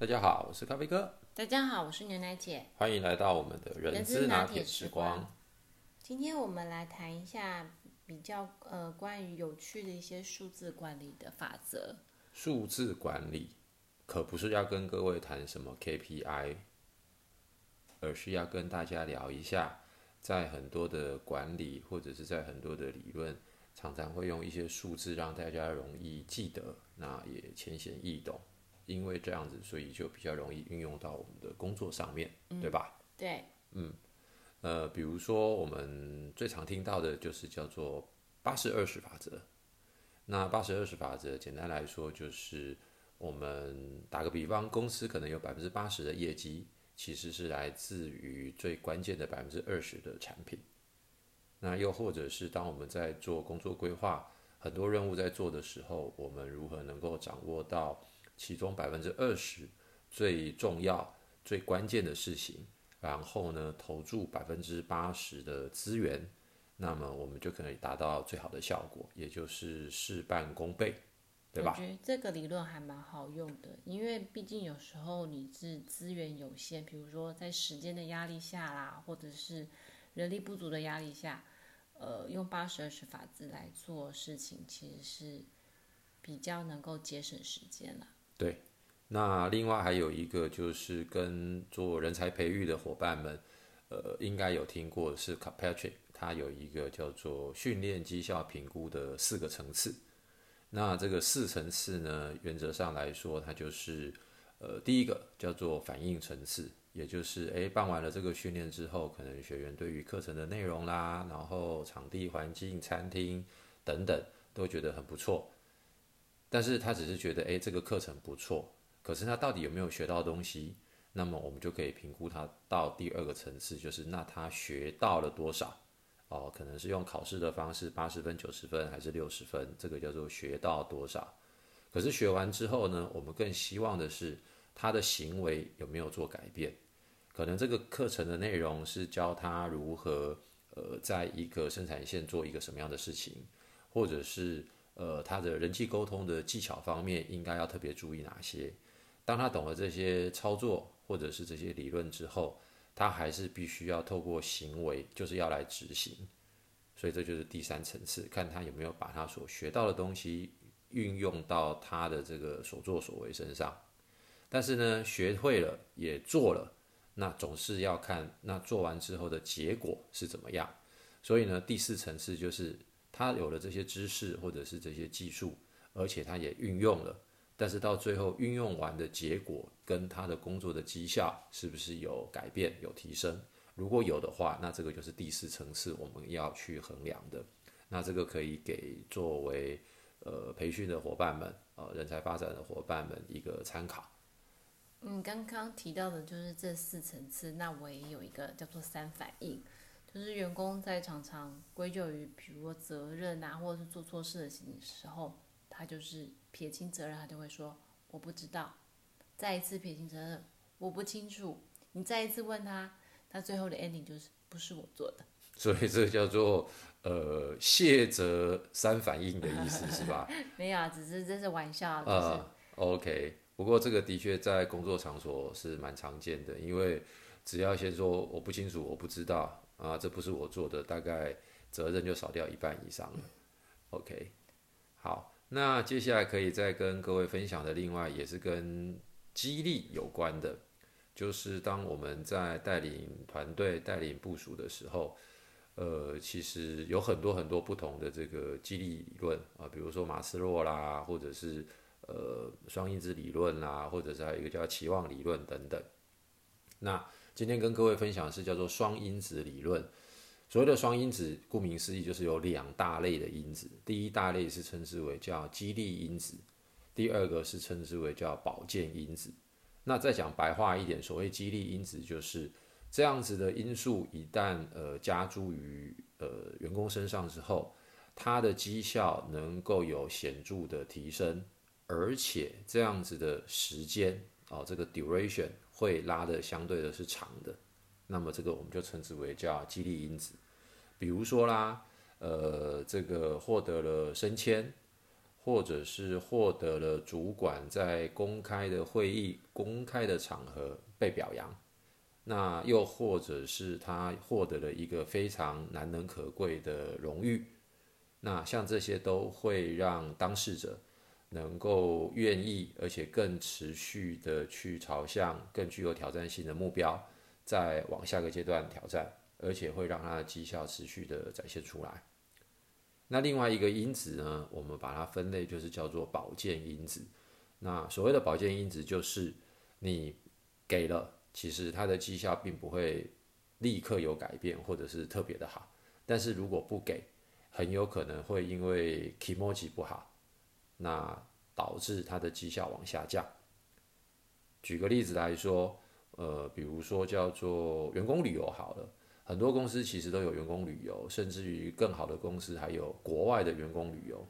大家好，我是咖啡哥，大家好，我是牛奶姐。欢迎来到我们的人人资资拿铁时光。今天我们来谈一下比较呃关于有趣的一些数字管理的法则。数字管理可不是要跟各位谈什么 KPI，而是要跟大家聊一下，在很多的管理或者是在很多的理论，常常会用一些数字让大家容易记得，那也浅显易懂。因为这样子，所以就比较容易运用到我们的工作上面，对吧？对，嗯呃，比如说我们最常听到的就是叫做八十二十法则。那八十二十法则简单来说就是我们打个比方，公司可能有百分之八十的业绩其实是来自于最关键的百分之二十的产品。那又或者是当我们在做工作规划，很多任务在做的时候，我们如何能够掌握到其中百分之二十最重要、最关键的事情？然后呢，投注百分之八十的资源，那么我们就可以达到最好的效果，也就是事半功倍，对吧我？觉得这个理论还蛮好用的，因为毕竟有时候你是资源有限，比如说在时间的压力下啦，或者是人力不足的压力下，呃，用八十二十法则来做事情，其实是比较能够节省时间啦。对。那另外还有一个就是跟做人才培育的伙伴们，呃，应该有听过是 c a p a t r i c k 他有一个叫做训练绩效评估的四个层次。那这个四层次呢，原则上来说，它就是呃，第一个叫做反应层次，也就是诶，办完了这个训练之后，可能学员对于课程的内容啦，然后场地环境、餐厅等等，都觉得很不错。但是他只是觉得诶，这个课程不错，可是他到底有没有学到东西？那么我们就可以评估他到第二个层次，就是那他学到了多少？哦，可能是用考试的方式，八十分、九十分还是六十分，这个叫做学到多少。可是学完之后呢，我们更希望的是他的行为有没有做改变。可能这个课程的内容是教他如何呃，在一个生产线做一个什么样的事情，或者是呃他的人际沟通的技巧方面应该要特别注意哪些。当他懂了这些操作或者是这些理论之后，他还是必须要透过行为，就是要来执行。所以这就是第三层次，看他有没有把他所学到的东西运用到他的这个所作所为身上。但是呢，学会了也做了，那总是要看那做完之后的结果是怎么样。所以呢，第四层次就是他有了这些知识或者是这些技术，而且他也运用了。但是到最后运用完的结果跟他的工作的绩效是不是有改变、有提升？如果有的话，那这个就是第四层次我们要去衡量的。那这个可以给作为呃培训的伙伴们、呃人才发展的伙伴们一个参考。嗯，刚刚提到的就是这四层次，那我也有一个叫做三反应，就是员工在常常归咎于比如说责任啊，或者是做错事的时候，他就是撇清责任，他就会说我不知道，再一次撇清责任，我不清楚，你再一次问他，他最后的 ending 就是不是我做的。所以这叫做呃谢责三反应的意思是吧？没有啊，只是这是玩笑，就是、呃，OK。不过这个的确在工作场所是蛮常见的，因为只要先说我不清楚、我不知道啊，这不是我做的，大概责任就少掉一半以上了。OK，好，那接下来可以再跟各位分享的，另外也是跟激励有关的，就是当我们在带领团队、带领部署的时候，呃，其实有很多很多不同的这个激励理论啊，比如说马斯洛啦，或者是呃双因子理论啦，或者是还有一个叫期望理论等等。那今天跟各位分享的是叫做双因子理论。所谓的双因子，顾名思义就是有两大类的因子。第一大类是称之为叫激励因子，第二个是称之为叫保健因子。那再讲白话一点，所谓激励因子就是这样子的因素，一旦呃加诸于呃员工身上之后，他的绩效能够有显著的提升，而且这样子的时间哦，这个 duration 会拉的相对的是长的。那么这个我们就称之为叫激励因子。比如说啦，呃，这个获得了升迁，或者是获得了主管在公开的会议、公开的场合被表扬，那又或者是他获得了一个非常难能可贵的荣誉，那像这些都会让当事者能够愿意，而且更持续的去朝向更具有挑战性的目标，再往下个阶段挑战，而且会让他的绩效持续的展现出来。那另外一个因子呢，我们把它分类就是叫做保健因子。那所谓的保健因子，就是你给了，其实它的绩效并不会立刻有改变，或者是特别的好。但是如果不给，很有可能会因为 emoji 不好，那导致它的绩效往下降。举个例子来说，呃，比如说叫做员工旅游好了。很多公司其实都有员工旅游，甚至于更好的公司还有国外的员工旅游。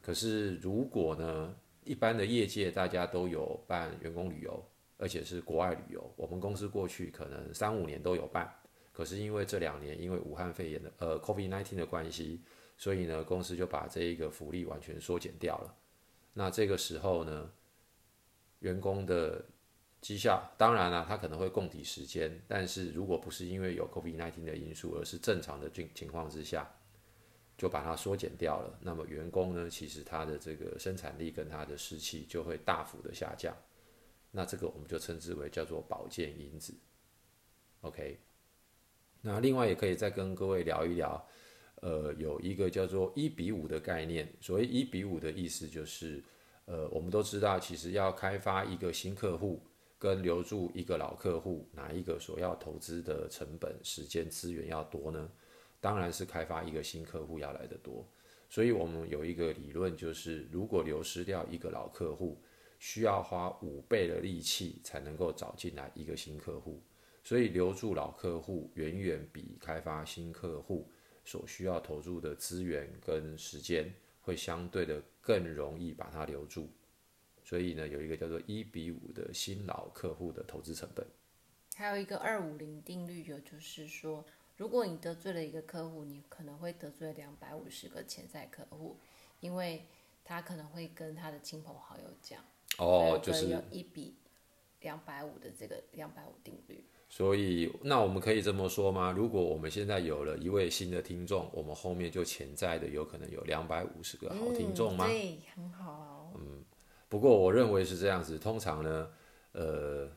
可是如果呢，一般的业界大家都有办员工旅游，而且是国外旅游，我们公司过去可能三五年都有办，可是因为这两年因为武汉肺炎的呃 COVID-19 的关系，所以呢公司就把这一个福利完全缩减掉了。那这个时候呢，员工的绩效当然了，他可能会供体时间，但是如果不是因为有 COVID-19 的因素，而是正常的情情况之下，就把它缩减掉了。那么员工呢，其实他的这个生产力跟他的士气就会大幅的下降。那这个我们就称之为叫做保健因子。OK，那另外也可以再跟各位聊一聊，呃，有一个叫做一比五的概念。所谓一比五的意思就是，呃，我们都知道，其实要开发一个新客户。跟留住一个老客户，哪一个所要投资的成本、时间、资源要多呢？当然是开发一个新客户要来的多。所以我们有一个理论，就是如果流失掉一个老客户，需要花五倍的力气才能够找进来一个新客户。所以留住老客户远远比开发新客户所需要投入的资源跟时间，会相对的更容易把它留住。所以呢，有一个叫做一比五的新老客户的投资成本，还有一个二五零定律，有就是说，如果你得罪了一个客户，你可能会得罪两百五十个潜在客户，因为他可能会跟他的亲朋好友讲，哦，就是有一比两百五的这个两百五定律。所以，那我们可以这么说吗？如果我们现在有了一位新的听众，我们后面就潜在的有可能有两百五十个好听众吗？对，很好。嗯。不过我认为是这样子，通常呢，呃，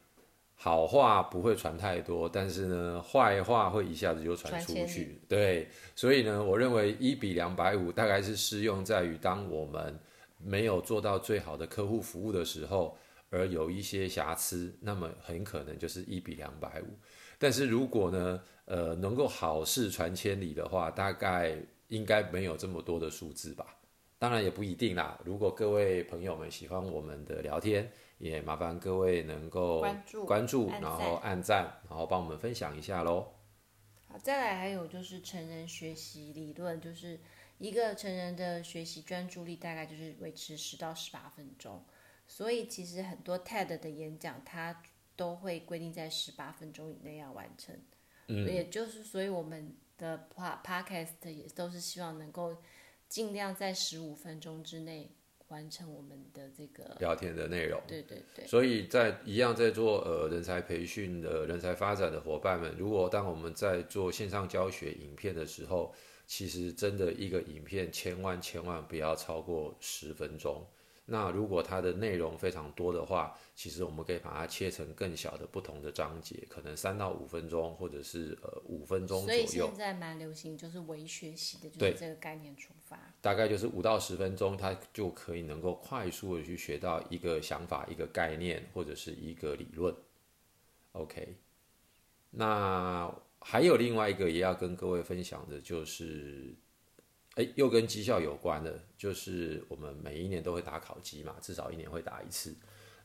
好话不会传太多，但是呢，坏话会一下子就传出去。对，所以呢，我认为一比两百五大概是适用在于当我们没有做到最好的客户服务的时候，而有一些瑕疵，那么很可能就是一比两百五。但是如果呢，呃，能够好事传千里的话，大概应该没有这么多的数字吧。当然也不一定啦。如果各位朋友们喜欢我们的聊天，也麻烦各位能够关注、关注，然后按赞，然后帮我们分享一下喽。好，再来还有就是成人学习理论，就是一个成人的学习专注力大概就是维持十到十八分钟。所以其实很多 TED 的演讲，它都会规定在十八分钟以内要完成。嗯，也就是所以我们的 Podcast 也都是希望能够。尽量在十五分钟之内完成我们的这个聊天的内容。对对对。所以在一样在做呃人才培训的人才发展的伙伴们，如果当我们在做线上教学影片的时候，其实真的一个影片千万千万不要超过十分钟。那如果它的内容非常多的话，其实我们可以把它切成更小的不同的章节，可能三到五分钟，或者是呃五分钟左右。所以现在蛮流行就是微学习的，就是这个概念出发。大概就是五到十分钟，它就可以能够快速的去学到一个想法、一个概念或者是一个理论。OK，那还有另外一个也要跟各位分享的就是。哎，又跟绩效有关的，就是我们每一年都会打考绩嘛，至少一年会打一次。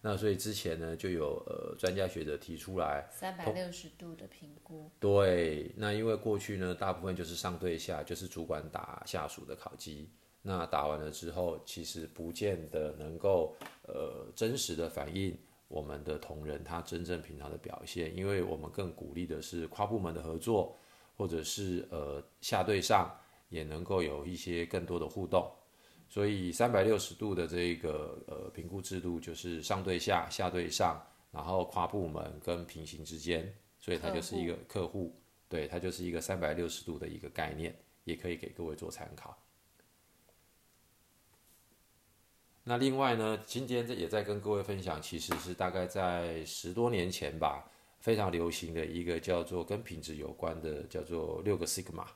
那所以之前呢，就有呃专家学者提出来三百六十度的评估。对，那因为过去呢，大部分就是上对下，就是主管打下属的考绩。那打完了之后，其实不见得能够呃真实的反映我们的同仁他真正平常的表现，因为我们更鼓励的是跨部门的合作，或者是呃下对上。也能够有一些更多的互动，所以三百六十度的这个呃评估制度就是上对下，下对上，然后跨部门跟平行之间，所以它就是一个客户，对，它就是一个三百六十度的一个概念，也可以给各位做参考。那另外呢，今天这也在跟各位分享，其实是大概在十多年前吧，非常流行的一个叫做跟品质有关的，叫做六个 Sigma。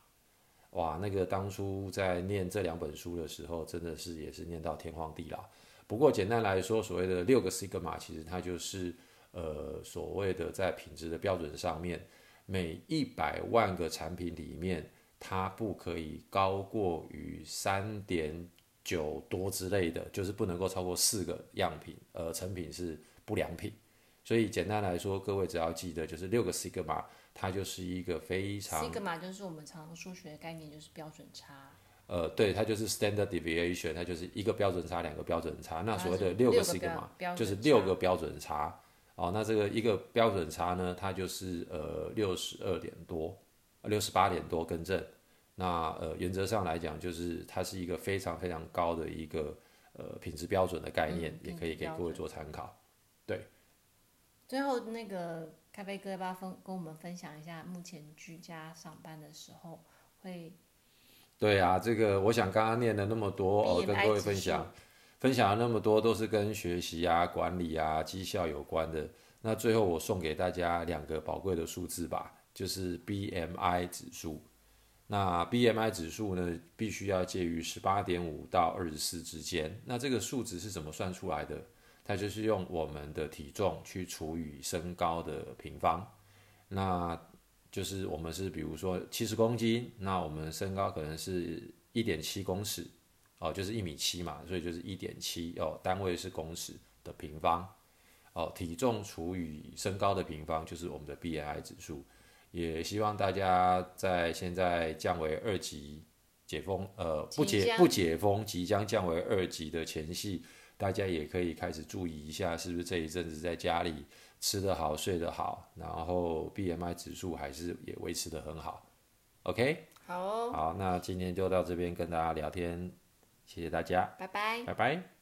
哇，那个当初在念这两本书的时候，真的是也是念到天荒地老。不过简单来说，所谓的六个 sigma，其实它就是呃所谓的在品质的标准上面，每一百万个产品里面，它不可以高过于三点九多之类的，就是不能够超过四个样品，呃，成品是不良品。所以简单来说，各位只要记得，就是六个 sigma。它就是一个非常西格玛，就是我们常数学的概念，就是标准差。呃，对，它就是 standard deviation，它就是一个标准差，两个标准差。那所谓的六个西格玛，就是六个标准差。哦，那这个一个标准差呢，它就是呃六十二点多，六十八点多更正。那呃原则上来讲，就是它是一个非常非常高的一个呃品质标准的概念，也可以给各位做参考。对。最后那个。咖啡哥要不要分跟我们分享一下，目前居家上班的时候会？对啊，这个我想刚刚念了那么多，哦跟各位分享，分享了那么多都是跟学习啊、管理啊、绩效有关的。那最后我送给大家两个宝贵的数字吧，就是 BMI 指数。那 BMI 指数呢，必须要介于十八点五到二十四之间。那这个数值是怎么算出来的？它就是用我们的体重去除以身高的平方，那就是我们是比如说七十公斤，那我们身高可能是一点七公尺，哦，就是一米七嘛，所以就是一点七哦，单位是公尺的平方，哦，体重除以身高的平方就是我们的 BMI 指数。也希望大家在现在降为二级解封，呃，不解不解封，即将降为二级的前夕。大家也可以开始注意一下，是不是这一阵子在家里吃得好、睡得好，然后 BMI 指数还是也维持得很好。OK，好，好，那今天就到这边跟大家聊天，谢谢大家，拜拜，拜拜。